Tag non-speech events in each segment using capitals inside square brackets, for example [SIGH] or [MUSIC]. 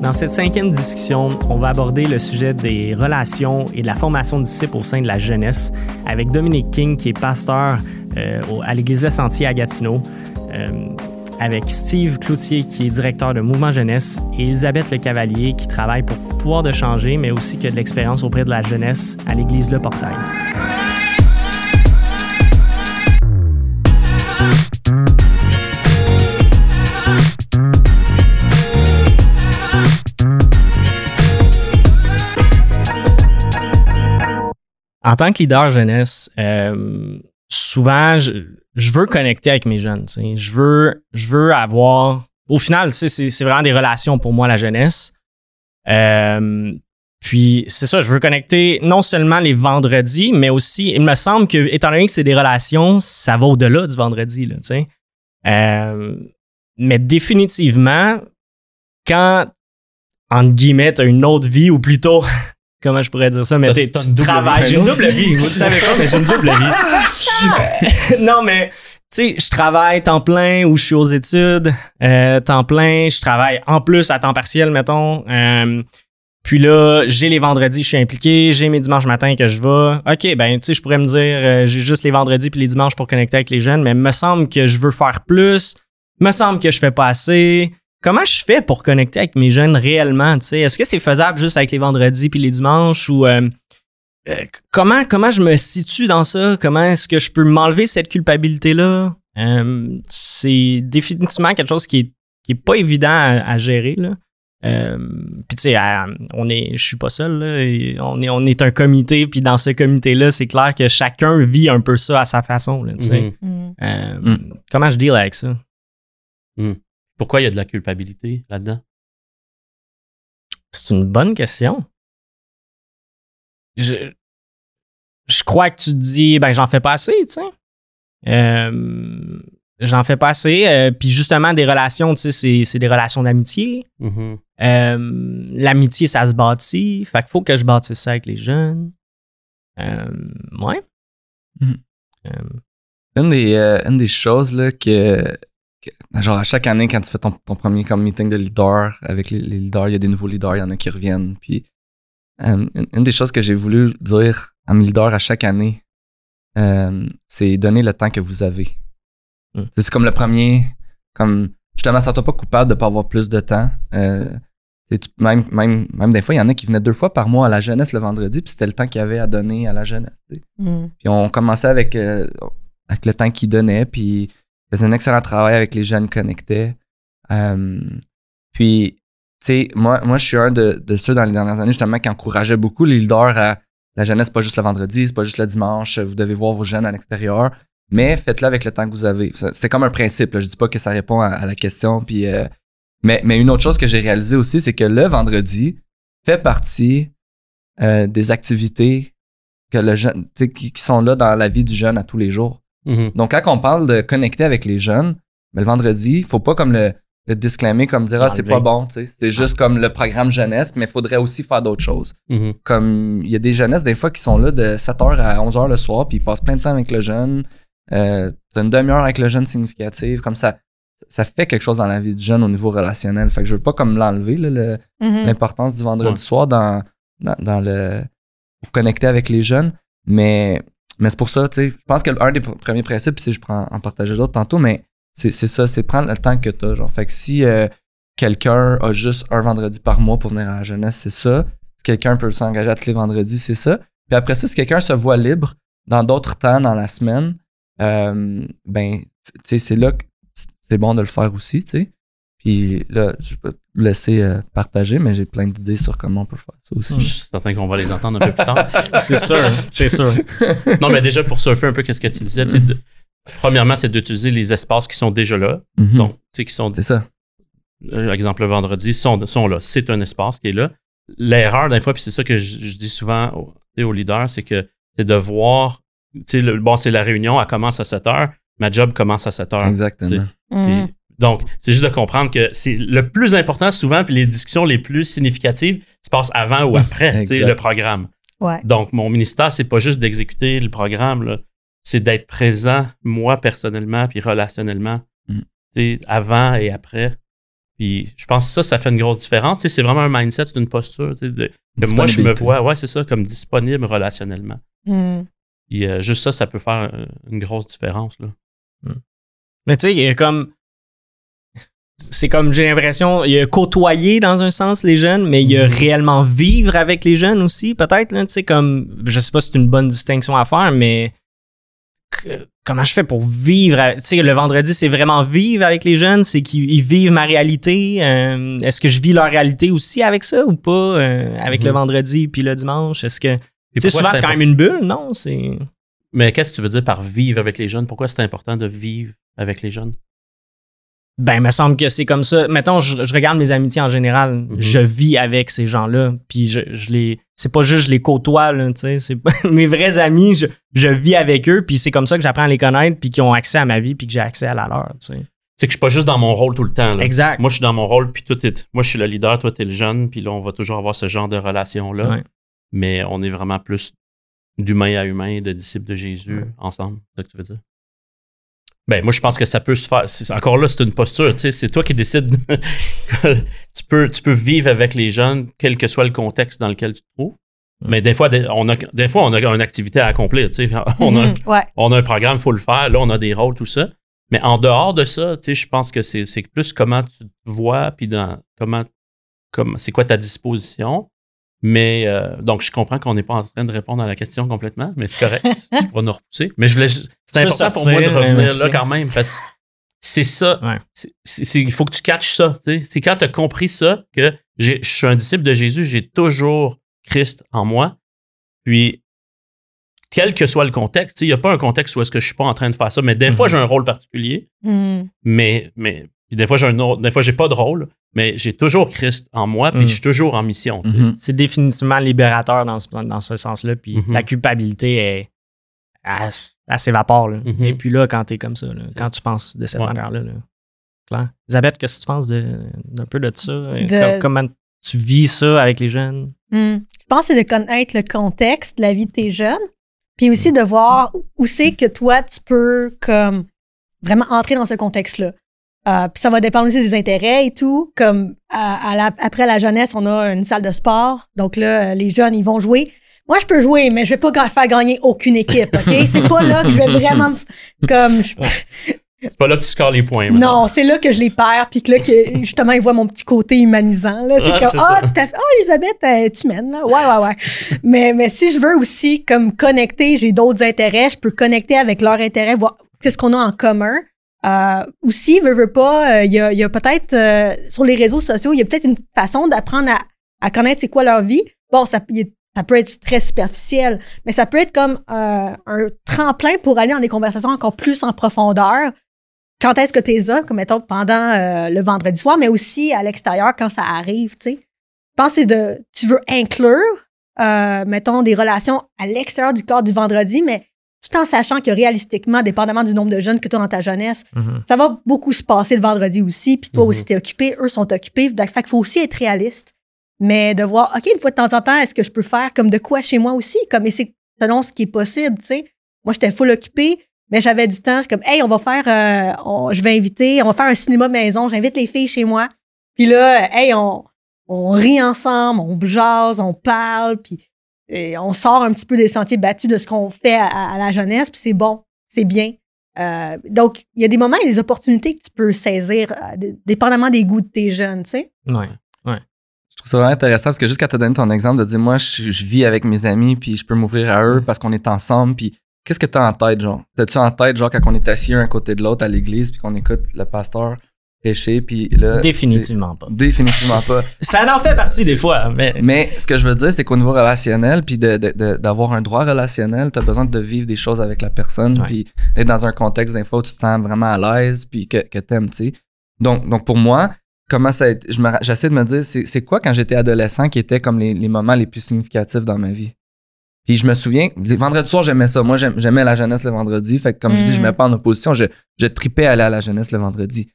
Dans cette cinquième discussion, on va aborder le sujet des relations et de la formation de disciples au sein de la jeunesse avec Dominique King, qui est pasteur euh, à l'Église Le Sentier à Gatineau, euh, avec Steve Cloutier, qui est directeur de Mouvement Jeunesse, et Elisabeth Le Cavalier, qui travaille pour Pouvoir de changer, mais aussi qui a de l'expérience auprès de la jeunesse à l'Église Le Portail. En tant que leader jeunesse, euh, souvent, je, veux connecter avec mes jeunes. Je veux, je veux avoir. Au final, c'est vraiment des relations pour moi, la jeunesse. Euh, puis c'est ça, je veux connecter non seulement les vendredis, mais aussi, il me semble que, étant donné que c'est des relations, ça va au-delà du vendredi. Là, euh, mais définitivement, quand, entre guillemets, une autre vie, ou plutôt [LAUGHS] comment je pourrais dire ça, mais tu travailles. J'ai une double vie. Vous ne savez pas, mais j'ai une double vie. [LAUGHS] non, mais tu sais, je travaille temps plein ou je suis aux études, euh, temps plein, je travaille en plus à temps partiel, mettons. Euh, puis là, j'ai les vendredis, je suis impliqué, j'ai mes dimanches matin que je vais. OK, ben, tu sais, je pourrais me dire, euh, j'ai juste les vendredis puis les dimanches pour connecter avec les jeunes, mais me semble que je veux faire plus, me semble que je fais pas assez. Comment je fais pour connecter avec mes jeunes réellement? Est-ce que c'est faisable juste avec les vendredis puis les dimanches ou euh, euh, comment, comment je me situe dans ça? Comment est-ce que je peux m'enlever cette culpabilité-là? Euh, c'est définitivement quelque chose qui est, qui est pas évident à, gérer. Là. puis tu sais, on est, je suis pas seul. Là, on est, on est un comité. Puis dans ce comité-là, c'est clair que chacun vit un peu ça à sa façon. Là, mm-hmm. mm. Comment je deal avec ça? Mm. Pourquoi il y a de la culpabilité là-dedans? C'est une bonne question. Je, je crois que tu te dis, ben, j'en fais pas assez, tu sais. Euh, j'en fais pas assez. Euh, puis justement, des relations, tu sais, c'est des relations d'amitié. Mm-hmm. Euh, l'amitié, ça se bâtit. Fait qu'il faut que je bâtisse ça avec les jeunes. ouais. Mm. Une, des, une des choses là, que genre à chaque année quand tu fais ton, premier comme meeting de leader avec les, leaders, il y a des nouveaux leaders, il y en a qui reviennent. Puis euh, une, des choses que j'ai voulu dire à mes leaders à chaque année, euh, c'est donner le temps que vous avez. Hmm. C'est comme le premier, comme justement, ça toi pas coupable de pas avoir plus de temps. Euh, même, même, même des fois, il y en a qui venaient deux fois par mois à la jeunesse le vendredi, puis c'était le temps qu'il y avait à donner à la jeunesse. Hmm. Puis on commençait avec, avec le temps qu'ils donnaient, puis faisait un excellent travail avec les jeunes connectés. Euh, puis, tu sais, moi, moi, je suis un de, ceux dans les dernières années, justement, qui encourageait beaucoup les leaders à la jeunesse, pas juste le vendredi, c'est pas juste le dimanche, vous devez voir vos jeunes à l'extérieur, mais faites-le avec le temps que vous avez. C'est comme un principe, là. je dis pas que ça répond à, la question, puis... Euh, mais, mais une autre chose que j'ai réalisé aussi, c'est que le vendredi fait partie euh, des activités que le jeune, qui, qui sont là dans la vie du jeune à tous les jours. Mhm. Donc, quand on parle de connecter avec les jeunes, mais le vendredi, il faut pas comme le, le disclaimer, comme dire, ah, c'est pas bon, tu sais. C'est juste comme le programme jeunesse, mais il faudrait aussi faire d'autres choses. Mhm. Comme, il y a des jeunesses, des fois, qui sont là de 7h à 11h le soir, puis ils passent plein de temps avec le jeune. Euh, t'as une demi-heure avec le jeune significative, comme ça. Ça fait quelque chose dans la vie du jeune au niveau relationnel. Fait que je veux pas comme l'enlever, mhm. l'importance du vendredi soir dans, dans, dans le, pour connecter avec les jeunes. Mais mais c'est pour ça, tu sais, je pense que un des premiers principes, si je prends en partager d'autres tantôt, mais c'est ça, c'est prendre le temps que tu as. Genre, fait que si euh, quelqu'un a juste un vendredi par mois pour venir à la jeunesse, c'est ça. Si quelqu'un peut s'engager à tous les vendredis, c'est ça. Puis après ça, si quelqu'un se voit libre dans d'autres temps dans la semaine, euh, ben, tu sais, c'est là que c'est bon de le faire aussi, tu sais. Puis là, je peux te laisser euh, partager, mais j'ai plein d'idées sur comment on peut faire ça aussi. Je suis certain qu'on va les entendre un peu plus tard. [LAUGHS] c'est sûr, c'est sûr. [LAUGHS] non, mais déjà pour surfer un peu, qu'est-ce que tu disais, premièrement, c'est d'utiliser les espaces qui sont déjà là. Mm-hmm. Donc, tu sais, qui sont. C'est ça. Euh, exemple, le vendredi, sont, sont là. C'est un espace qui est là. L'erreur, des fois, puis c'est ça que je, dis souvent aux, leaders, c'est que c'est de voir, tu sais, bon, c'est la réunion, elle commence à 7 heures, ma job commence à 7 heures. Exactement. Donc, c'est juste de comprendre que c'est le plus important souvent, puis les discussions les plus significatives se passent avant ou [LAUGHS] après le programme. Donc, mon ministère, c'est pas juste d'exécuter le programme, c'est d'être présent, moi personnellement, puis relationnellement, mm. avant et après. Puis je pense que ça, ça fait une grosse différence. C'est vraiment un mindset, c'est une posture. de- que moi, je me vois, ouais, c'est ça, comme disponible relationnellement. Hmm. Puis euh, juste ça, ça peut faire euh, une grosse différence. Là. Mais tu sais, il y a comme. C'est comme, j'ai l'impression, il y a côtoyer dans un sens les jeunes, mais il y a Mhm. réellement vivre avec les jeunes aussi, peut-être. Tu sais, comme, je sais pas si c'est une bonne distinction à faire, mais que- comment je fais pour vivre? Tu sais, le vendredi, c'est vraiment vivre avec les jeunes, c'est qu'ils ils vivent ma réalité. euh, Est-ce que je vis leur réalité aussi avec ça ou pas, euh, avec Mhm. le vendredi puis le dimanche? Est-ce que. Tu sais, souvent, c'est quand même une bulle, non? C'est. Mais qu'est-ce que tu veux dire par vivre avec les jeunes? Pourquoi c'est important de vivre avec les jeunes? Ben, il me semble que c'est comme ça. Mettons, je, je regarde mes amitiés en général. Mhm. Je vis avec ces gens-là. Puis je, je les. C'est pas juste je les côtoie, là, tu sais. C'est pas- [LAUGHS] mes vrais amis, je, je vis avec eux. Puis c'est comme ça que j'apprends à les connaître. Puis qu'ils ont accès à ma vie. Puis que j'ai accès à la leur, tu sais. C'est que je suis pas juste dans mon rôle tout le temps. Là. Exact. Moi, je suis dans mon rôle, puis toi, t'es- moi, je suis le leader, toi, tu es le jeune, puis là, on va toujours avoir ce genre de relation-là. Ouais. Mais on est vraiment plus d'humain à humain, de disciples de Jésus Ouais. ensemble. C'est ça que tu veux dire? Ben, moi, je pense que ça peut se faire. Encore là, c'est une posture. Tu sais, c'est toi qui décides. [LAUGHS] tu, peux, tu peux vivre avec les jeunes, quel que soit le contexte dans lequel tu te trouves. Mais des fois, on a, des fois, on a une activité à accomplir. Tu sais. [LAUGHS] On a, Mhm. Ouais. on a un programme, il faut le faire. Là, on a des rôles, tout ça. Mais en dehors de ça, tu sais, je pense que c'est c'est plus comment tu te vois, puis dans comment, comme, c'est quoi ta disposition. Mais euh, donc, je comprends qu'on n'est pas en train de répondre à la question complètement, mais c'est correct. [LAUGHS] tu pourras nous repousser. Mais je voulais, juste- c'est important pour moi de revenir là quand même, parce que c'est ça. Ouais. Il faut que tu catches ça. C'est quand tu as compris ça que je suis un disciple de Jésus, j'ai toujours Christ en moi. Puis, quel que soit le contexte, il n'y a pas un contexte où est-ce que je suis pas en train de faire ça, mais des fois, Mhm. j'ai un rôle particulier, Hmm. mais, mais puis des fois, j'ai un autre, des fois, j'ai pas de rôle, mais j'ai toujours Christ en moi, puis je suis toujours en mission. tu sais. Mhm. C'est définitivement libérateur dans ce, dans ce sens-là. Puis Mhm. la culpabilité est. Elle, elle s'évapore. là. Mhm. Et puis là, quand t'es comme ça, là, quand tu penses de cette Ouais. manière-là. Là. Claire. Elisabeth, qu'est-ce que tu penses de- d'un peu de ça? De- Com- Comment tu vis ça avec les jeunes? Hmm. Je pense que c'est de connaître le contexte de la vie de tes jeunes, puis aussi de voir où c'est que toi, tu peux comme vraiment entrer dans ce contexte-là. Euh, puis ça va dépendre aussi des intérêts et tout. Comme à- à la- après la jeunesse, on a une salle de sport. Donc là, euh, les jeunes, ils vont jouer. Moi, je peux jouer, mais je vais pas faire gagner aucune équipe, OK? [LAUGHS] C'est pas là que je vais vraiment... Comme, je- C'est pas là que tu scores les points. maintenant. non, c'est là que je les perds, puis que là, que, justement, ils voient mon petit côté humanisant. Là. C'est comme, ah, tout à fait. Ah, Elisabeth, euh, tu mènes, là. Ouais, ouais, ouais. mais, mais si je veux aussi, comme, connecter, j'ai d'autres intérêts, je peux connecter avec leurs intérêts, voir qu'est-ce qu'on a en commun. Euh, aussi, veux, veux pas, euh, il y a, a peut-être, euh, sur les réseaux sociaux, il y a peut-être une façon d'apprendre à, à connaître c'est quoi leur vie. Bon, ça, ça peut être très superficiel, mais ça peut être comme euh, un tremplin pour aller dans des conversations encore plus en profondeur quand est-ce que tu es là, comme mettons pendant euh, le vendredi soir, mais aussi à l'extérieur quand ça arrive, tu sais. Je pense que de, tu veux inclure, euh, mettons, des relations à l'extérieur du corps du vendredi, mais tout en sachant que réalistiquement, dépendamment du nombre de jeunes que tu as dans ta jeunesse, Mhm. ça va beaucoup se passer le vendredi aussi, puis toi Mhm. aussi, tu es occupé, eux sont occupés. Donc, fait qu'il faut aussi être réaliste, mais de voir, OK, une fois de temps en temps, est-ce que je peux faire comme de quoi chez moi aussi? Comme, et c'est selon ce qui est possible, tu sais. Moi, j'étais full occupé, mais j'avais du temps. Je suis comme, hey, on va faire, euh, on- je vais inviter, on va faire un cinéma maison, j'invite les filles chez moi. Puis là, hey, on, on rit ensemble, on jase, on parle, puis et on sort un petit peu des sentiers battus de ce qu'on fait à, à la jeunesse, puis c'est bon, c'est bien. Euh, donc, il y a des moments et des opportunités que tu peux saisir, euh, dépendamment des goûts de tes jeunes, tu sais. Ouais. Je trouve ça vraiment intéressant parce que juste quand tu as donné ton exemple de dire moi je, je vis avec mes amis puis je peux m'ouvrir à eux parce qu'on est ensemble puis qu'est-ce que tu as en tête genre? T'as-tu en tête genre quand on est assis un à côté de l'autre à l'église puis qu'on écoute le pasteur puis là Définitivement pas. définitivement pas. [LAUGHS] Ça en fait partie des fois, mais. Mais ce que je veux dire c'est qu'au niveau relationnel puis d'avoir un droit relationnel, tu as besoin de vivre des choses avec la personne Ouais. puis d'être dans un contexte des fois où tu te sens vraiment à l'aise puis que, que t'aimes, tu sais. Donc, donc pour moi, comment ça j'essaie de me dire c'est quoi quand j'étais adolescent qui était comme les, les moments les plus significatifs dans ma vie? Puis je me souviens, les vendredis soirs, j'aimais ça. Moi, j'aimais la jeunesse le vendredi. Fait que comme je dis, je me mets pas en opposition, je, je tripais à aller à la jeunesse le vendredi.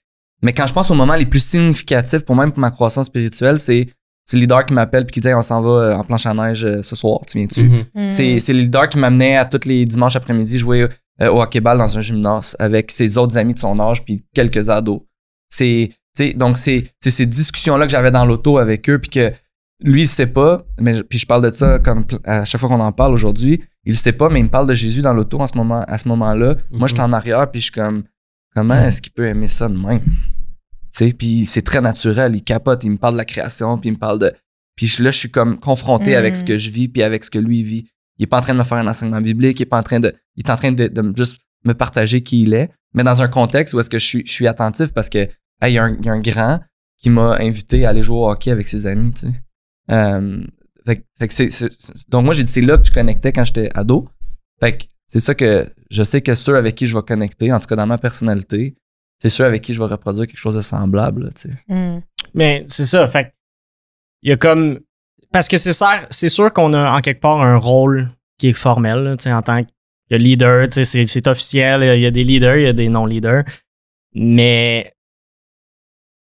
Mais quand je pense aux moments les plus significatifs pour même pour ma croissance spirituelle, c'est c'est le leader qui m'appelle puis qui dit on s'en va euh, en planche à neige euh, ce soir, tu viens-tu? Mhm. C'est c'est le leader qui m'amenait à tous les dimanches après-midi jouer euh, au hockey-ball dans un gymnase avec ses autres amis de son âge puis quelques ados. C'est donc, c'est c'est ces discussions-là que j'avais dans l'auto avec eux, puis que lui, il sait pas, mais je- puis je parle de ça comme à chaque fois qu'on en parle aujourd'hui. Il sait pas, mais il me parle de Jésus dans l'auto en ce moment, à ce moment-là. Moi, je suis en arrière, puis je suis comme, comment est-ce qu'il peut aimer ça de même? Tu sais, puis c'est très naturel. Il capote, il me parle de la création, puis il me parle de. Puis je- là, je suis comme confronté Mm. avec ce que je vis, puis avec ce que lui vit. Il est pas en train de me faire un enseignement biblique, il est pas en train de. Il est en train de, de juste me partager qui il est, mais dans un contexte où est-ce que je suis, je suis attentif parce que, hey, il y, a un- il y a un grand qui m'a invité à aller jouer au hockey avec ses amis, tu sais. Euh, fait, que- fait que c'est- donc moi j'ai dit c'est là que je connectais quand j'étais ado. Fait que c'est ça que je sais que ceux avec qui je vais connecter, en tout cas dans ma personnalité, c'est ceux avec qui je vais reproduire quelque chose de semblable, là, tu sais. Mm. Mais c'est ça, fait que il y a comme parce que c'est sûr, c'est sûr qu'on a en quelque part un rôle qui est formel, là, tu sais, en tant que leader, tu sais, c'est, c'est officiel, il y a des leaders, il y a des non-leaders. Mais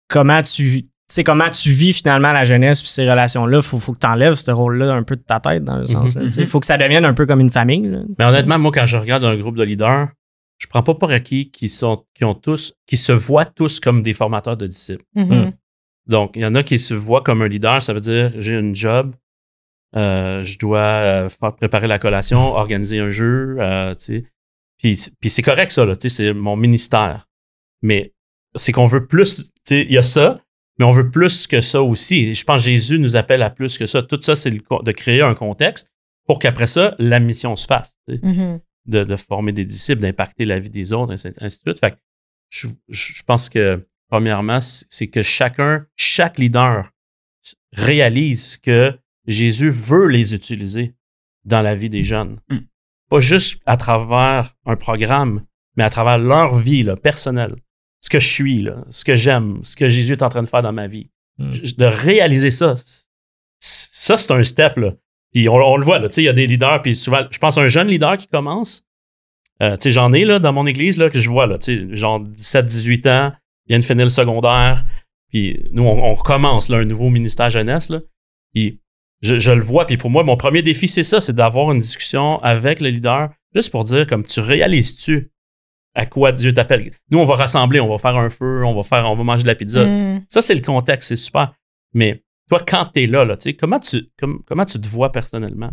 comment tu tu sais comment tu vis finalement la jeunesse puis ces relations-là, faut, faut que tu enlèves ce rôle-là un peu de ta tête dans le sens. là, tu sais. faut que ça devienne un peu comme une famille. là. Mais honnêtement, moi, quand je regarde un groupe de leaders, je prends pas pour acquis qui sont, qui ont tous, qui se voient tous comme des formateurs de disciples. Mhm. Donc, il y en a qui se voient comme un leader, ça veut dire j'ai une job, euh, je dois euh, faire préparer la collation, [LAUGHS] organiser un jeu, euh, tu sais. Puis, puis c'est correct ça, là, tu sais, c'est mon ministère. Mais c'est qu'on veut plus, tu sais, il y a ça, mais on veut plus que ça aussi. Et je pense que Jésus nous appelle à plus que ça. Tout ça, c'est de créer un contexte pour qu'après ça, la mission se fasse. tu sais Mhm. de, de former des disciples, d'impacter la vie des autres, ainsi, ainsi de suite. Fait que je, pense que, premièrement, c'est que chacun, chaque leader réalise que Jésus veut les utiliser dans la vie des jeunes. Mm. Pas juste à travers un programme, mais à travers leur vie là, personnelle. Ce que je suis, là, ce que j'aime, ce que Jésus est en train de faire dans ma vie. Mm. J- De réaliser ça, ça, c'est un step. Là. Puis on, on le voit, il y a des leaders, puis souvent, je pense à un jeune leader qui commence. Euh, j'en ai là, dans mon église là, que je vois, là, genre 17-18 ans, il vient de finir le secondaire, puis nous, on, on recommence là, un nouveau ministère jeunesse. Là, puis je, je le vois, puis pour moi, mon premier défi, c'est ça, c'est d'avoir une discussion avec le leader, juste pour dire, comme, tu réalises-tu à quoi Dieu t'appelle? Nous, on va rassembler, on va faire un feu, on va faire, on va manger de la pizza. Mm. Ça, c'est le contexte, c'est super. Mais toi, quand tu es là, là tu sais, comment, tu, comme- comment tu te vois personnellement?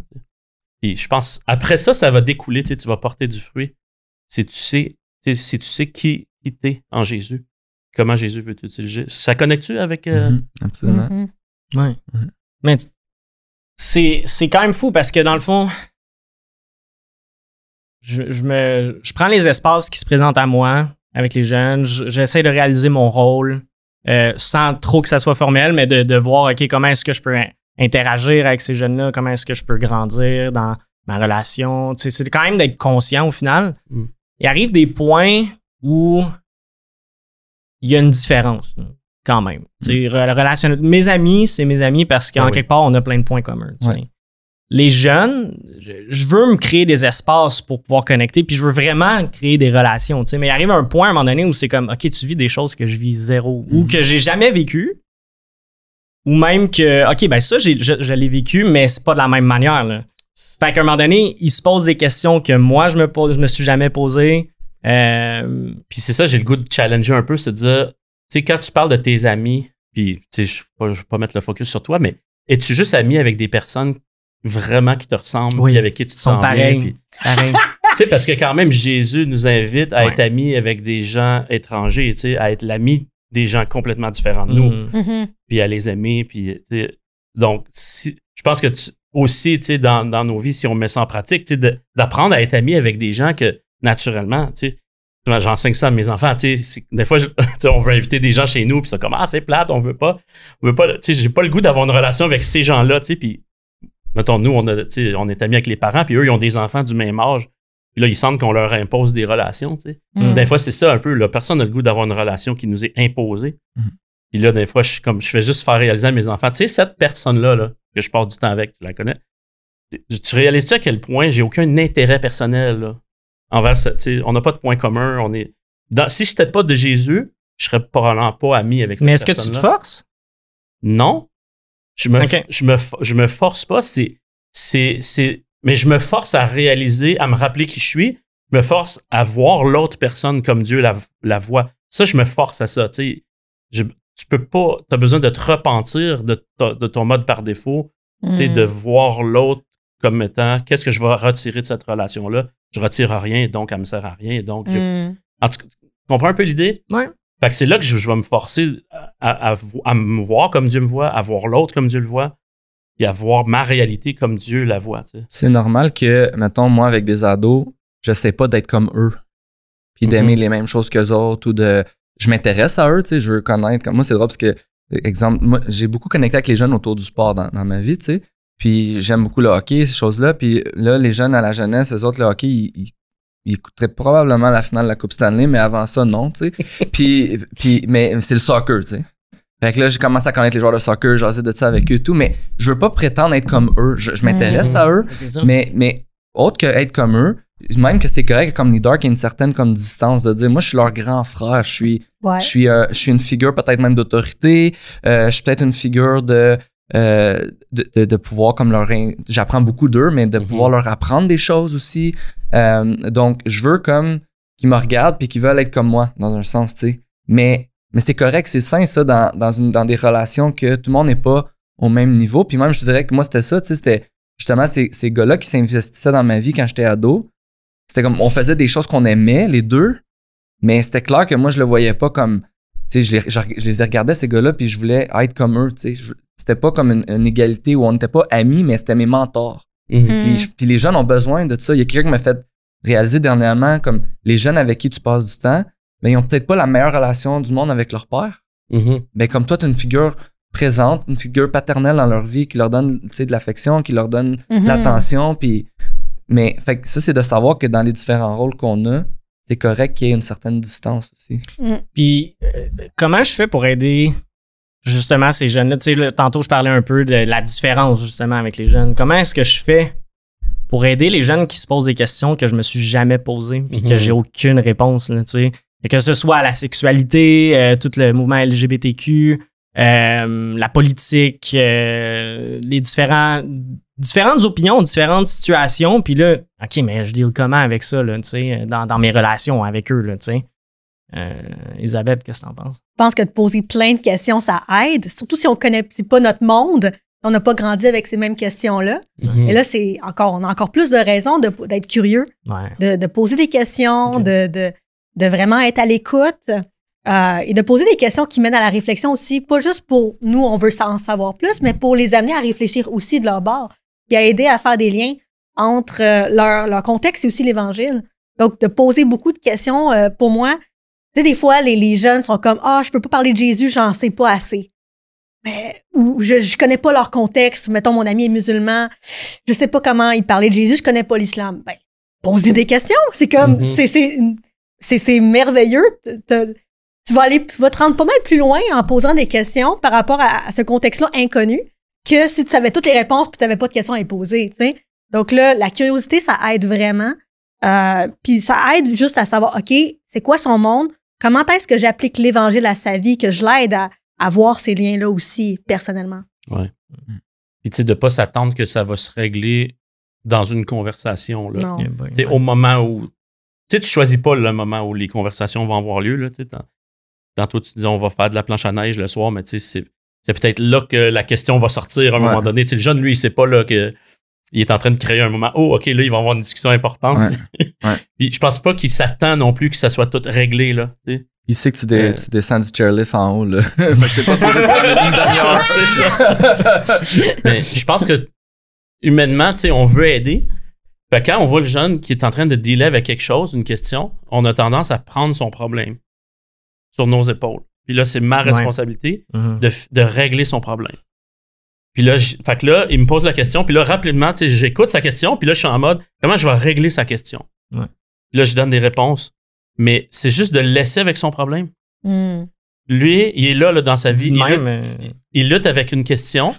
Puis je pense, après ça, ça va découler, tu sais, tu vas porter du fruit. Si tu sais, si tu sais qui, qui t'es en Jésus, comment Jésus veut t'utiliser. Ça connecte-tu avec. euh, Mhm, absolument. Mhm. Ouais. Mhm. Mais c'est quand même fou parce que dans le fond, je, je me, je prends les espaces qui se présentent à moi avec les jeunes, je- j'essaie de réaliser mon rôle euh, sans trop que ça soit formel, mais de, de voir, OK, comment est-ce que je peux in- interagir avec ces jeunes-là, comment est-ce que je peux grandir dans ma relation? C'est quand même d'être conscient au final. Mm. Il arrive des points où il y a une différence quand même. Tu sais, re- relationnel- Mes amis, c'est mes amis parce qu'en Ah oui. quelque part, on a plein de points communs. Ouais. Les jeunes, je, veux me créer des espaces pour pouvoir connecter, puis je veux vraiment créer des relations. tu sais. Mais il arrive un point à un moment donné où c'est comme, OK, tu vis des choses que je vis zéro ou Mhm. que j'ai jamais vécu. Ou même que, OK, ben ça, j'ai- je, je l'ai vécu, mais c'est pas de la même manière. Là. Fait qu'à un moment donné, ils se posent des questions que moi, je me, pose, je me suis jamais posées. Euh, Puis c'est ça, j'ai le goût de challenger un peu, c'est de dire, tu sais, quand tu parles de tes amis, puis je ne vais pas mettre le focus sur toi, mais es-tu juste ami avec des personnes vraiment qui te ressemblent, Oui, puis avec qui tu te sens bien, puis-. [LAUGHS] Tu sais, parce que quand même, Jésus nous invite à Ouais. être amis avec des gens étrangers, tu sais, à être l'ami des gens complètement différents de nous, Mm. Mhm. puis à les aimer, puis donc, si, je pense que tu- aussi, tu sais, dans, dans nos vies, si on met ça en pratique, tu sais, de- d'apprendre à être ami avec des gens que, naturellement, tu sais, j'enseigne ça à mes enfants, tu sais, des fois, je- [LAUGHS] tu sais, on veut inviter des gens chez nous, puis c'est comme, ah, c'est plate, on veut pas, on veut pas, tu sais, j'ai pas le goût d'avoir une relation avec ces gens-là, tu sais, puis, mettons, nous, on, a, on est amis avec les parents, puis eux, ils ont des enfants du même âge, puis là, ils sentent qu'on leur impose des relations. Mhm. Des fois, c'est ça un peu. Là. Personne n'a le goût d'avoir une relation qui nous est imposée. Mhm. Puis là, des fois, je, comme, je fais juste faire réaliser à mes enfants, tu sais, cette personne-là, là, que je passe du temps avec, tu la connais. Tu- Tu réalises-tu à quel point j'ai aucun intérêt personnel là, envers ça? On n'a pas de point commun. On est... Dans, si je n'étais pas de Jésus, je serais probablement pas ami avec cette Mais est-ce que tu te forces? Non. Je me, je me, je me force pas. C'est, c'est, c'est, mais je me force à réaliser, à me rappeler qui je suis. Je me force à voir l'autre personne comme Dieu la, la voit. Ça, je me force à ça. Tu sais, je, tu peux pas, tu as besoin de te repentir de, de ton mode par défaut, et de Mm. voir l'autre comme étant qu'est-ce que je vais retirer de cette relation-là? Je retire rien, donc elle me sert à rien. Donc, j'ai- Mm. en tout cas, tu comprends un peu l'idée? Ouais. Fait que c'est là que je, je vais me forcer à, à- me voir comme Dieu me voit, à voir l'autre comme Dieu le voit, et à voir ma réalité comme Dieu la voit. tu sais. C'est normal que, mettons, moi, avec des ados, je sais pas d'être comme eux. Puis d'aimer Mhm. les mêmes choses qu'eux autres ou de. Je m'intéresse à eux, tu sais, je veux connaître. Comme moi, c'est drôle parce que, exemple, moi, j'ai beaucoup connecté avec les jeunes autour du sport dans, dans ma vie, tu sais. Puis j'aime beaucoup le hockey, ces choses-là. Puis là, les jeunes à la jeunesse, eux autres, le hockey, ils, ils- ils écouteraient probablement la finale de la Coupe Stanley, mais avant ça, non, tu sais. [LAUGHS] puis, puis, mais c'est le soccer, tu sais. Fait que là, j'ai commencé à connaître les joueurs de soccer, j'essaie de ça avec eux et tout, mais je veux pas prétendre être comme eux. Je, je m'intéresse à eux, mais, mais autre que être comme eux, même que c'est correct comme leader qu'il y a une certaine comme distance de dire moi je suis leur grand frère, je suis Ouais. je suis euh, je suis une figure peut-être même d'autorité, euh, je suis peut-être une figure de euh, de, de, de pouvoir comme leur j'apprends beaucoup d'eux mais de Mhm. pouvoir leur apprendre des choses aussi. Euh, donc je veux comme qu'ils me regardent puis qu'ils veulent être comme moi dans un sens, tu sais. Mais mais c'est correct, c'est sain ça dans dans une dans des relations que tout le monde n'est pas au même niveau. Puis même je dirais que moi c'était ça, tu sais, c'était justement ces, ces gars-là qui s'investissaient dans ma vie quand j'étais ado. C'était comme on faisait des choses qu'on aimait les deux, mais c'était clair que moi je le voyais pas comme tu sais je les, je, je les regardais ces gars-là puis je voulais être comme eux, tu sais. C'était pas comme une, une égalité où on n'était pas amis mais c'était mes mentors. Mhm. Puis, puis les jeunes ont besoin de ça. Il y a quelqu'un qui m'a fait réaliser dernièrement comme les jeunes avec qui tu passes du temps, ben ils ont peut-être pas la meilleure relation du monde avec leur père Mhm. mais comme toi, tu as une figure présente, une figure paternelle dans leur vie qui leur donne tu sais, de l'affection, qui leur donne Mhm. de l'attention. Puis, mais fait que ça, c'est de savoir que dans les différents rôles qu'on a, c'est correct qu'il y ait une certaine distance aussi. Puis, euh, comment je fais pour aider justement ces jeunes-là? Tu sais, tantôt, je parlais un peu de la différence justement avec les jeunes. Comment est-ce que je fais pour aider les jeunes qui se posent des questions que je me suis jamais posées puis que Mhm. j'ai aucune réponse, là, tu sais? Et que ce soit la sexualité, euh, tout le mouvement LGBTQ, euh, la politique, euh, les différents différentes opinions, différentes situations, puis là, OK, mais je deal comment avec ça, là, tu sais, dans, dans mes relations avec eux, là, tu sais? Euh, Elisabeth, qu'est-ce que t'en penses? Je pense que de poser plein de questions, ça aide. Surtout si on connaît pas notre monde, on n'a pas grandi avec ces mêmes questions-là. Mhm. Et là, c'est encore, on a encore plus de raisons d'être curieux, Ouais. de, de poser des questions, de, de, de vraiment être à l'écoute euh, et de poser des questions qui mènent à la réflexion aussi, pas juste pour nous, on veut en savoir plus, mais pour les amener à réfléchir aussi de leur bord, puis à aider à faire des liens entre euh, leur, leur contexte et aussi l'Évangile. Donc, de poser beaucoup de questions, euh, pour moi, tu sais, des fois, les, les jeunes sont comme Ah, je peux pas parler de Jésus, j'en sais pas assez. Mais, ou je, je connais pas leur contexte. Mettons, mon ami est musulman, je sais pas comment il parlait de Jésus, je connais pas l'islam. Ben, poser des questions. C'est comme, Mhm. c'est, c'est, merveilleux. Tu vas aller, tu vas te rendre pas mal plus loin en posant des questions par rapport à, à ce contexte-là inconnu que si tu savais toutes les réponses puis tu n'avais pas de questions à y poser. tu sais. Donc là, la curiosité, ça aide vraiment. Euh, puis ça aide juste à savoir, OK, c'est quoi son monde? Comment est-ce que j'applique l'Évangile à sa vie, que je l'aide à, à voir ces liens-là aussi personnellement? Puis tu sais, de pas s'attendre que ça va se régler dans une conversation. Là. Non. Sais, au moment où. Tu sais, tu choisis pas le moment où les conversations vont avoir lieu. Là, tu sais, dans- tantôt, tu disais on va faire de la planche à neige le soir, mais tu sais, c'est, peut-être là que la question va sortir à un Ouais. moment donné. Tu sais, le jeune, lui, il sait pas là, que il est en train de créer un moment. Oh, OK, là, il va avoir une discussion importante. Ouais. [LAUGHS] Ouais. Puis je pense pas qu'il s'attend non plus que ça soit tout réglé. Là. Il sait que tu, dé- Euh. tu descends du chairlift en haut, là. [LAUGHS] c'est pas [LAUGHS] ça. Mais je pense que humainement, tu sais, on veut aider. Fait quand on voit le jeune qui est en train de dealer avec quelque chose, une question, on a tendance à prendre son problème sur nos épaules. Puis là, c'est ma responsabilité Mhm. de, f- de régler son problème. Puis là, j- fait que là, il me pose la question, puis là, rapidement, tu sais, j'écoute sa question, puis là, je suis en mode, comment je vais régler sa question? Ouais. Puis là, je donne des réponses. Mais c'est juste de le laisser avec son problème. Hmm. Lui, il est là, là dans sa vie. Il même, lutte- euh, il lutte avec une question,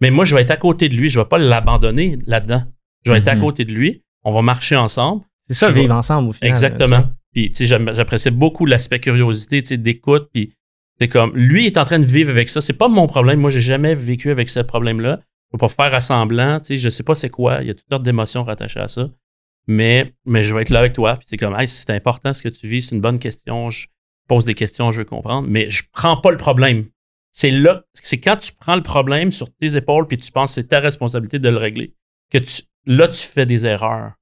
mais moi, je vais être à côté de lui. Je vais pas l'abandonner là-dedans. Je vais être à Mhm. côté de lui. On va marcher ensemble. c'est ça, Je vivre ensemble au final. Exactement. là, Puis, tu sais, j'appréciais beaucoup l'aspect curiosité, tu sais, d'écoute. Puis, c'est comme, lui est en train de vivre avec ça. C'est pas mon problème. Moi, j'ai jamais vécu avec ce problème-là. Vais pas faire assemblant. Tu sais, je sais pas c'est quoi. Il y a toutes sortes d'émotions rattachées à ça. Mais, mais je vais être là avec toi. Puis, c'est comme, hey, c'est important ce que tu vis. C'est une bonne question. Je pose des questions, je veux comprendre. Mais je prends pas le problème. c'est là, c'est quand tu prends le problème sur tes épaules puis tu penses que c'est ta responsabilité de le régler, que tu, là, tu fais des erreurs.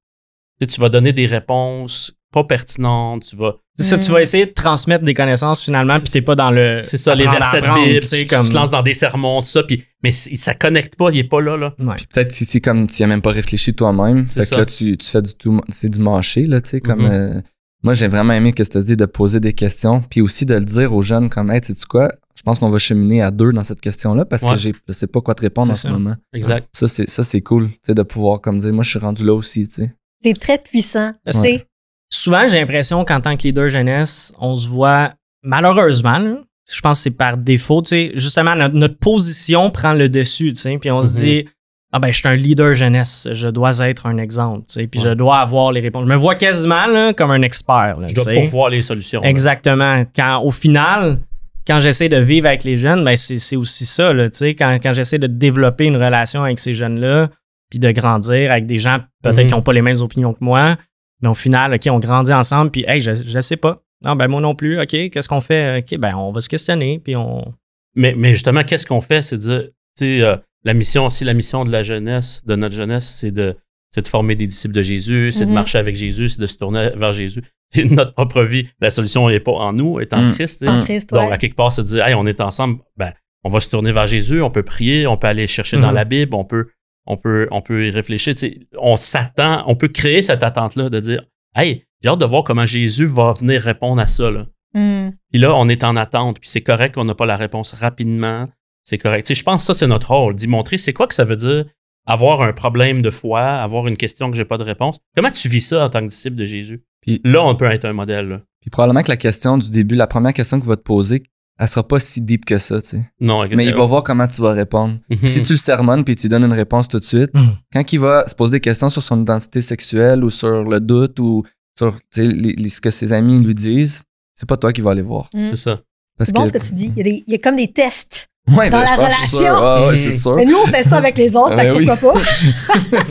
Tu, sais, tu vas donner des réponses pas pertinentes, tu vas, ça, tu vas essayer de transmettre des connaissances finalement, puis t'es pas dans le. c'est ça, les versets de Bible, tu sais, tu, tu comme. te lances dans des sermons, tout ça, puis, mais ça connecte pas, il est pas là, là. Ouais. Peut-être si c'est comme tu y as même pas réfléchi toi-même, C'est que là tu, tu fais du tout c'est du marché là, tu sais comme Mhm. euh, moi j'ai vraiment aimé que tu as dit de poser des questions puis aussi de le dire aux jeunes comme hey, sais tu quoi, je pense qu'on va cheminer à deux dans cette question-là parce Ouais. que j'ai je sais pas quoi te répondre en ce moment. Exact. Ça c'est ça c'est cool, tu sais de pouvoir comme dire moi je suis rendu là aussi, tu sais. C'est très puissant. Tu Ouais. Souvent, j'ai l'impression qu'en tant que leader jeunesse, on se voit, malheureusement, là, je pense que c'est par défaut, tu sais, justement, notre, notre position prend le dessus, tu sais, puis on se Mhm. dit, ah ben, je suis un leader jeunesse, je dois être un exemple, tu sais, puis Ouais. je dois avoir les réponses. Je me vois quasiment là, comme un expert, là, Je dois sais. pourvoir les solutions. là. Exactement. Quand, au final, quand j'essaie de vivre avec les jeunes, ben c'est aussi ça, tu sais, quand, quand j'essaie de développer une relation avec ces jeunes-là, puis de grandir avec des gens peut-être Mhm. qui n'ont pas les mêmes opinions que moi, mais au final, OK, on grandit ensemble, puis hey, je, je sais pas. Non, ben moi non plus, OK, qu'est-ce qu'on fait? OK, ben on va se questionner, puis on... Mais, mais justement, qu'est-ce qu'on fait? C'est de dire, tu sais, euh, la mission, si la mission de la jeunesse, de notre jeunesse, c'est de, c'est de former des disciples de Jésus, c'est de Mhm. marcher avec Jésus, c'est de se tourner vers Jésus. [LAUGHS] C'est notre propre vie. La solution n'est pas en nous, est en Mm. Christ. En. Christ, Donc, à quelque part, se dire, hey, on est ensemble, ben, on va se tourner vers Jésus, on peut prier, on peut aller chercher dans Mhm. la Bible, on peut, on peut, on peut y réfléchir. On s'attend, on peut créer cette attente-là de dire, hey, j'ai hâte de voir comment Jésus va venir répondre à ça. Là. Hmm. Puis là, on est en attente, puis c'est correct qu'on n'a pas la réponse rapidement. C'est correct. Je pense que ça, c'est notre rôle, d'y montrer c'est quoi que ça veut dire avoir un problème de foi, avoir une question que j'ai pas de réponse. Comment tu vis ça en tant que disciple de Jésus? Puis- là, on peut être un modèle. là. Puis probablement que la question du début, la première question qu'il va te poser, elle sera pas si deep que ça, tu sais. Non, Mais il va voir comment tu vas répondre. Mhm. Si tu le sermonnes puis tu lui donnes une réponse tout de suite, Mhm. quand il va se poser des questions sur son identité sexuelle ou sur le doute ou sur les- les- ce que ses amis lui disent, c'est pas toi qui vas aller voir. Hmm. C'est ça. Parce C'est bon ce que tu dis. Il y, a des- il y a comme des tests. Ouais, Dans ben, la sûr. relation. Ah, ouais, Mhm. c'est sûr. Mais nous, on fait ça avec les autres, Ah, fait ben oui. pourquoi pas?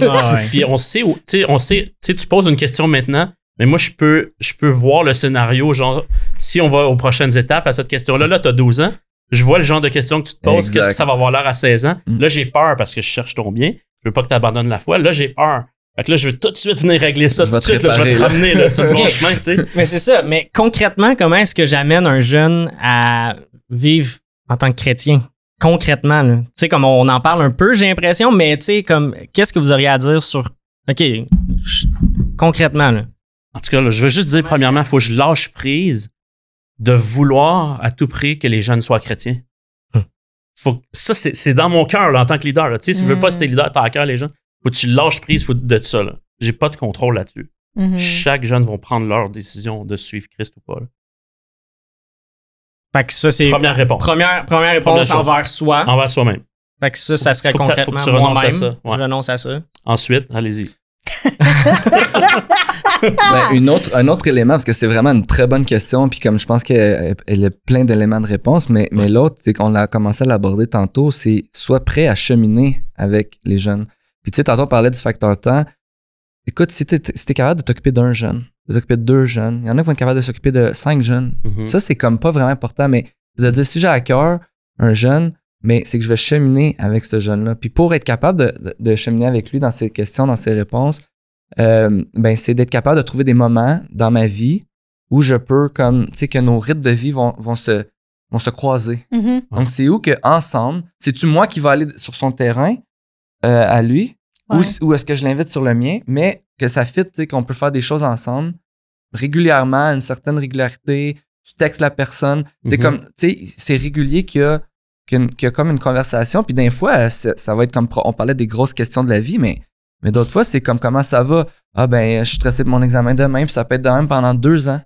Ah ouais. [LAUGHS] Puis on sait, où- tu sais, on sait, tu sais, tu poses une question maintenant, mais moi, je peux, je peux voir le scénario, genre, si on va aux prochaines étapes à cette question-là, là, tu as 12 ans, je vois le genre de questions que tu te poses, qu'est-ce que ça va avoir l'air à 16 ans? Mm. Là, j'ai peur parce que je cherche ton bien, je veux pas que tu abandonnes la foi. Là, j'ai peur. Fait que là, je veux tout de suite venir régler ça, Je tout de te suite, là, je vais te ramener là, sur le [LAUGHS] bon Ok. chemin, tu sais. Mais c'est ça. Mais concrètement, comment est-ce que j'amène un jeune à vivre en tant que chrétien? Concrètement, là. Tu sais, comme on en parle un peu, j'ai l'impression, mais tu sais, comme, qu'est-ce que vous auriez à dire sur, OK, je- concrètement, là? En tout cas, là, je veux juste dire, premièrement, il faut que je lâche prise de vouloir à tout prix que les jeunes soient chrétiens. Hum. Faut, ça, c'est c'est dans mon cœur en tant que leader. là. Tu sais, si tu veux pas, si t'es leader, t'as à cœur les jeunes. Faut que tu lâches prise faut de ça. Là. J'ai pas de contrôle là-dessus. Mhm. Chaque jeune va prendre leur décision de suivre Christ ou pas. là. Fait que ça, c'est Première réponse. première, première réponse Première envers soi. Envers soi-même. Fait que ça, ça serait Faut concrètement que tu renonces à moi-même. ça, ouais. Je renonce à ça. Ensuite, allez-y. [LAUGHS] [LAUGHS] Ben, une autre, un autre élément, parce que c'est vraiment une très bonne question, puis comme je pense qu'elle elle a plein d'éléments de réponse, mais, mais l'autre, c'est qu'on a commencé à l'aborder tantôt, c'est soit prêt à cheminer avec les jeunes. Puis tu sais, tantôt on parlait du facteur temps. Écoute, si t'es si t'es capable de t'occuper d'un jeune, de t'occuper de deux jeunes, il y en a qui vont être capables de s'occuper de cinq jeunes. Mhm. Ça, c'est comme pas vraiment important, mais de dire si j'ai à cœur un jeune, mais c'est que je vais cheminer avec ce jeune-là. Puis pour être capable de, de- de cheminer avec lui dans ses questions, dans ses réponses, euh, ben c'est d'être capable de trouver des moments dans ma vie où je peux, comme, tu sais, que nos rythmes de vie vont, vont, se, vont se croiser. Mhm. Donc, c'est où que ensemble, c'est-tu moi qui va aller sur son terrain euh, à lui ou, Ouais. ou est-ce que je l'invite sur le mien, mais que ça fit, tu sais, qu'on peut faire des choses ensemble régulièrement, à une certaine régularité. Tu textes la personne. C'est Mhm. comme, tu sais, c'est régulier qu'il y a, qu'il y a comme une conversation. Puis des fois, ça, ça va être comme, on parlait des grosses questions de la vie, mais, mais d'autres fois, c'est comme comment ça va. Ah ben, je suis stressé pour mon examen demain, puis ça peut être de même pendant deux ans.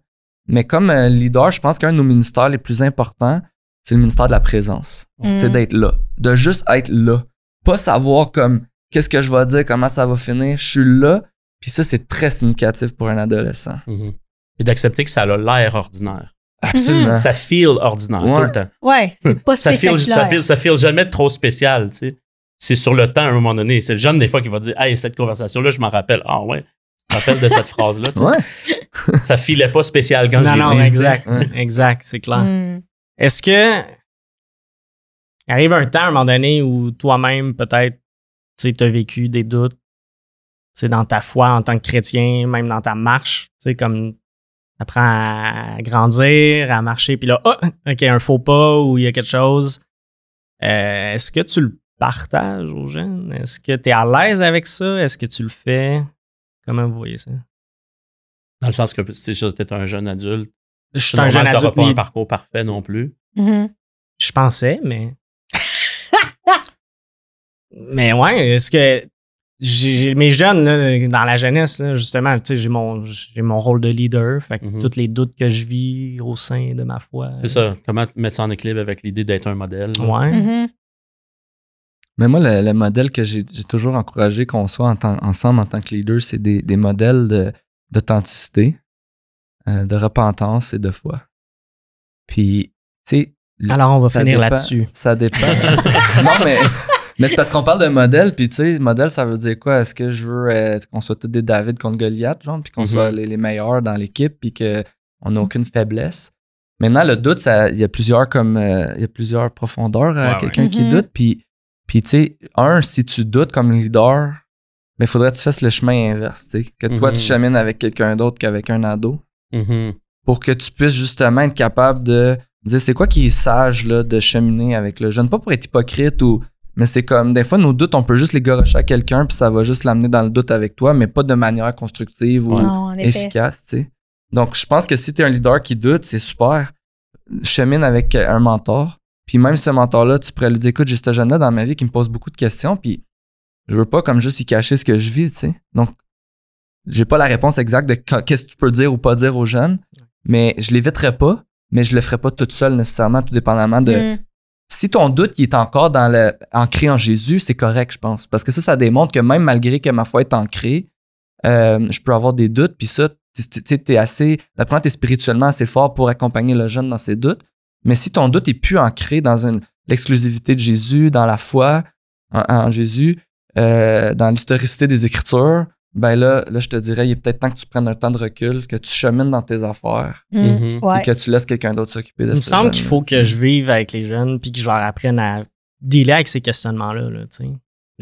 Mais comme euh, leader, je pense qu'un de nos ministères les plus importants, c'est le ministère de la présence. Mhm. C'est d'être là. De juste être là. Pas savoir comme qu'est-ce que je vais dire, comment ça va finir. Je suis là. Puis ça, c'est très significatif pour un adolescent. Mhm. Et d'accepter que ça a l'air ordinaire. Absolument. Ça feel ordinaire tout le temps. Ouais, c'est pas ça feel, ça, feel, ça feel jamais trop spécial, tu sais. C'est sur le temps à un moment donné. C'est le jeune des fois qui va dire Hey, cette conversation-là, je m'en rappelle. Ah ouais, tu te rappelles de cette phrase-là. tu sais. Ouais. Ça filait pas spécial quand non, je l'ai non, exact. Exact, c'est clair. Mhm. Est-ce que il arrive un temps à un moment donné où toi-même, peut-être, tu as vécu des doutes. C'est dans ta foi en tant que chrétien, même dans ta marche. Tu sais, comme apprends à grandir, à marcher, puis là, oh, OK, un faux pas ou il y a quelque chose. Euh, Est-ce que tu le partages aux jeunes? Est-ce que tu es à l'aise avec ça? Est-ce que tu le fais? Comment vous voyez ça? Dans le sens que si tu es un jeune adulte, Je suis un jeune tu adulte. pas un parcours parfait non plus. Mhm. Je pensais, mais. [LAUGHS] mais ouais, est-ce que. J'ai mes jeunes, là, dans la jeunesse, là, justement, tu sais, j'ai mon, j'ai mon rôle de leader. Fait que Mhm. tous les doutes que je vis au sein de ma foi. C'est ça. Comment mettre ça en équilibre avec l'idée d'être un modèle. là? Ouais. Mhm. Mais moi, le, le modèle que j'ai toujours encouragé qu'on soit en tant- ensemble en tant que leader, c'est des, des modèles de- d'authenticité, euh, de repentance et de foi. Puis, tu sais, Alors, on va finir là-dessus. Ça dépend. [LAUGHS] non, mais, mais c'est parce qu'on parle de modèle, puis tu sais, modèle, ça veut dire quoi? Est-ce que je veux euh, qu'on soit tous des David contre Goliath, genre, puis qu'on Mhm. soit les, les meilleurs dans l'équipe, puis qu'on n'a aucune faiblesse? Maintenant, le doute, il y a plusieurs comme euh, il y a plusieurs profondeurs à Ouais, quelqu'un ouais. qui Mhm. doute. Puis, puis tu sais, un, si tu doutes comme leader, il faudrait que tu fasses le chemin inverse, tu sais. Que toi, Mhm. tu chemines avec quelqu'un d'autre qu'avec un ado Mhm. pour que tu puisses justement être capable de dire c'est quoi qui est sage là, de cheminer avec le jeune? Pas pour être hypocrite ou. Mais c'est comme des fois nos doutes, on peut juste les garocher à quelqu'un puis ça va juste l'amener dans le doute avec toi, mais pas de manière constructive ou Non, efficace, tu sais. Donc je pense que si tu es un leader qui doute, c'est super. Chemine avec un mentor. Puis même ce mentor-là, tu pourrais lui dire écoute, j'ai ce jeune-là dans ma vie qui me pose beaucoup de questions, puis je veux pas comme juste y cacher ce que je vis, tu sais. Donc j'ai pas la réponse exacte de qu- qu'est-ce que tu peux dire ou pas dire aux jeunes, mais je l'éviterai pas, mais je le ferai pas toute seule nécessairement, tout dépendamment de. Mhm. Si ton doute il est encore dans le ancré en Jésus, c'est correct, je pense, parce que ça, ça démontre que même malgré que ma foi est ancrée, euh, je peux avoir des doutes, puis ça, tu sais, t'es assez, d'après moi, t'es spirituellement assez fort pour accompagner le jeune dans ses doutes. Mais si ton doute est plus ancré dans une l'exclusivité de Jésus, dans la foi en, en Jésus, euh, dans l'historicité des Écritures, ben là, là, je te dirais, il est peut-être temps que tu prennes un temps de recul, que tu chemines dans tes affaires, Mhm. Mhm. Ouais. et que tu laisses quelqu'un d'autre s'occuper de Il me semble qu'il faut que je vive avec les jeunes puis que je leur apprenne à dealer avec ces questionnements-là. Là, tu sais.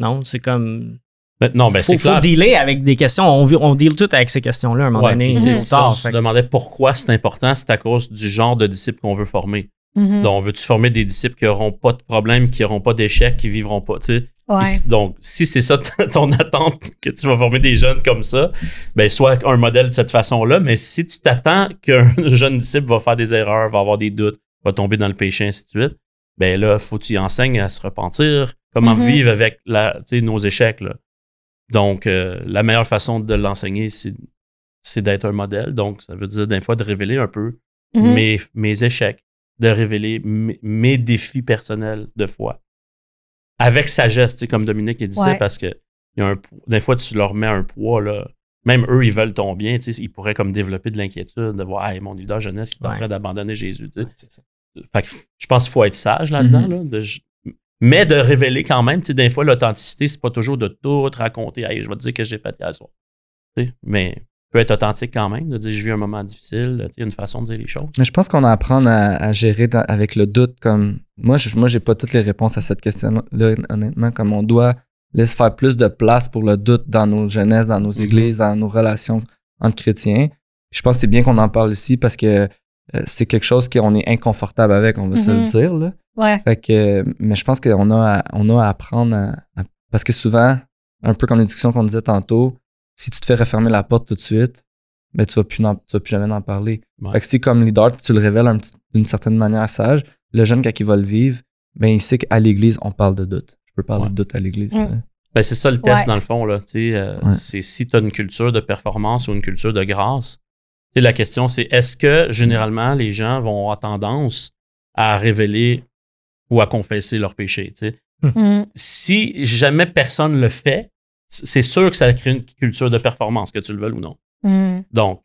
non, c'est comme. Ben, non, ben faut, c'est faut dealer avec des questions. On, on deal tout avec ces questions-là à un moment Ouais, donné. si tard, on se demandait pourquoi c'est important, c'est à cause du genre de disciples qu'on veut former. Mhm. Donc, veux-tu former des disciples qui n'auront pas de problème, qui n'auront pas d'échecs, qui vivront pas, tu sais? Ouais. Donc, si c'est ça [LAUGHS] ton- attente, que tu vas former des jeunes comme ça, ben, soit un modèle de cette façon-là, mais si tu t'attends qu'un [LAUGHS] jeune disciple va faire des erreurs, va avoir des doutes, va tomber dans le péché, ainsi de suite, ben là, faut que tu y enseignes à se repentir, comment Mhm. vivre avec la, tu sais, nos échecs, là. Donc, euh, la meilleure façon de l'enseigner, c'est, d'être un modèle. Donc, ça veut dire, des fois, de révéler un peu Mhm. mes, mes échecs, de révéler mes, défis personnels de foi. Avec sagesse, tu sais, comme Dominique il disait, Ouais. parce que il y a un, des fois, tu leur mets un poids, là. Même eux, ils veulent ton bien, tu sais, ils pourraient comme développer de l'inquiétude, de voir, hey, mon leader jeunesse, il est en train d'abandonner Jésus, tu sais. C'est ça. Fait que je pense qu'il faut être sage là-dedans, Mhm. là, mais de révéler quand même, tu sais, des fois, l'authenticité, c'est pas toujours de tout raconter, hey, je vais te dire que j'ai fait hier soir. Tu sais, mais peut être authentique quand même, de dire, je vis un moment difficile, tu sais, une façon de dire les choses. Mais je pense qu'on apprend à, à gérer dans- avec le doute comme moi je moi j'ai pas toutes les réponses à cette question là honnêtement comme on doit laisser faire plus de place pour le doute dans nos jeunesses, dans nos Mhm. églises, dans nos relations entre chrétiens. Je pense que c'est bien qu'on en parle ici parce que c'est quelque chose qu'on est inconfortable avec, on va se le Mhm. dire là. Ouais. Fait que, mais je pense qu'on a, à- on a à apprendre à, à- Parce que souvent, un peu comme les discussions qu'on disait tantôt, si tu te fais refermer la porte tout de suite, ben tu vas plus, n'en- tu vas plus jamais en parler. Ouais. Fait que si comme leader, tu le révèles un d'une certaine manière sage, le jeune, quand il va le vivre, ben il sait qu'à l'église, on parle de doute. Je peux parler Ouais. de doute à l'église. Mm. Ben, c'est ça le test Ouais. dans le fond. Là, tu sais, euh, Ouais. C'est si tu as une culture de performance ou une culture de grâce. La question, c'est est-ce que généralement les gens vont avoir tendance à révéler ou à confesser leurs péchés? tu sais? Mhm. Si jamais personne le fait, c'est sûr que ça crée une culture de performance, que tu le veuilles ou non. Mhm. Donc,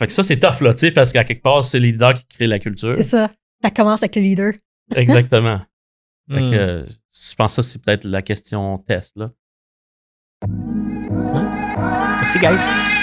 fait que ça, c'est tough, là, tu sais, parce qu'à quelque part, c'est le leader qui crée la culture. C'est ça. Ça commence avec le leader. [LAUGHS] Exactement. Fait Hmm. que, euh, je pense que ça, c'est peut-être la question test. Là. Merci, guys.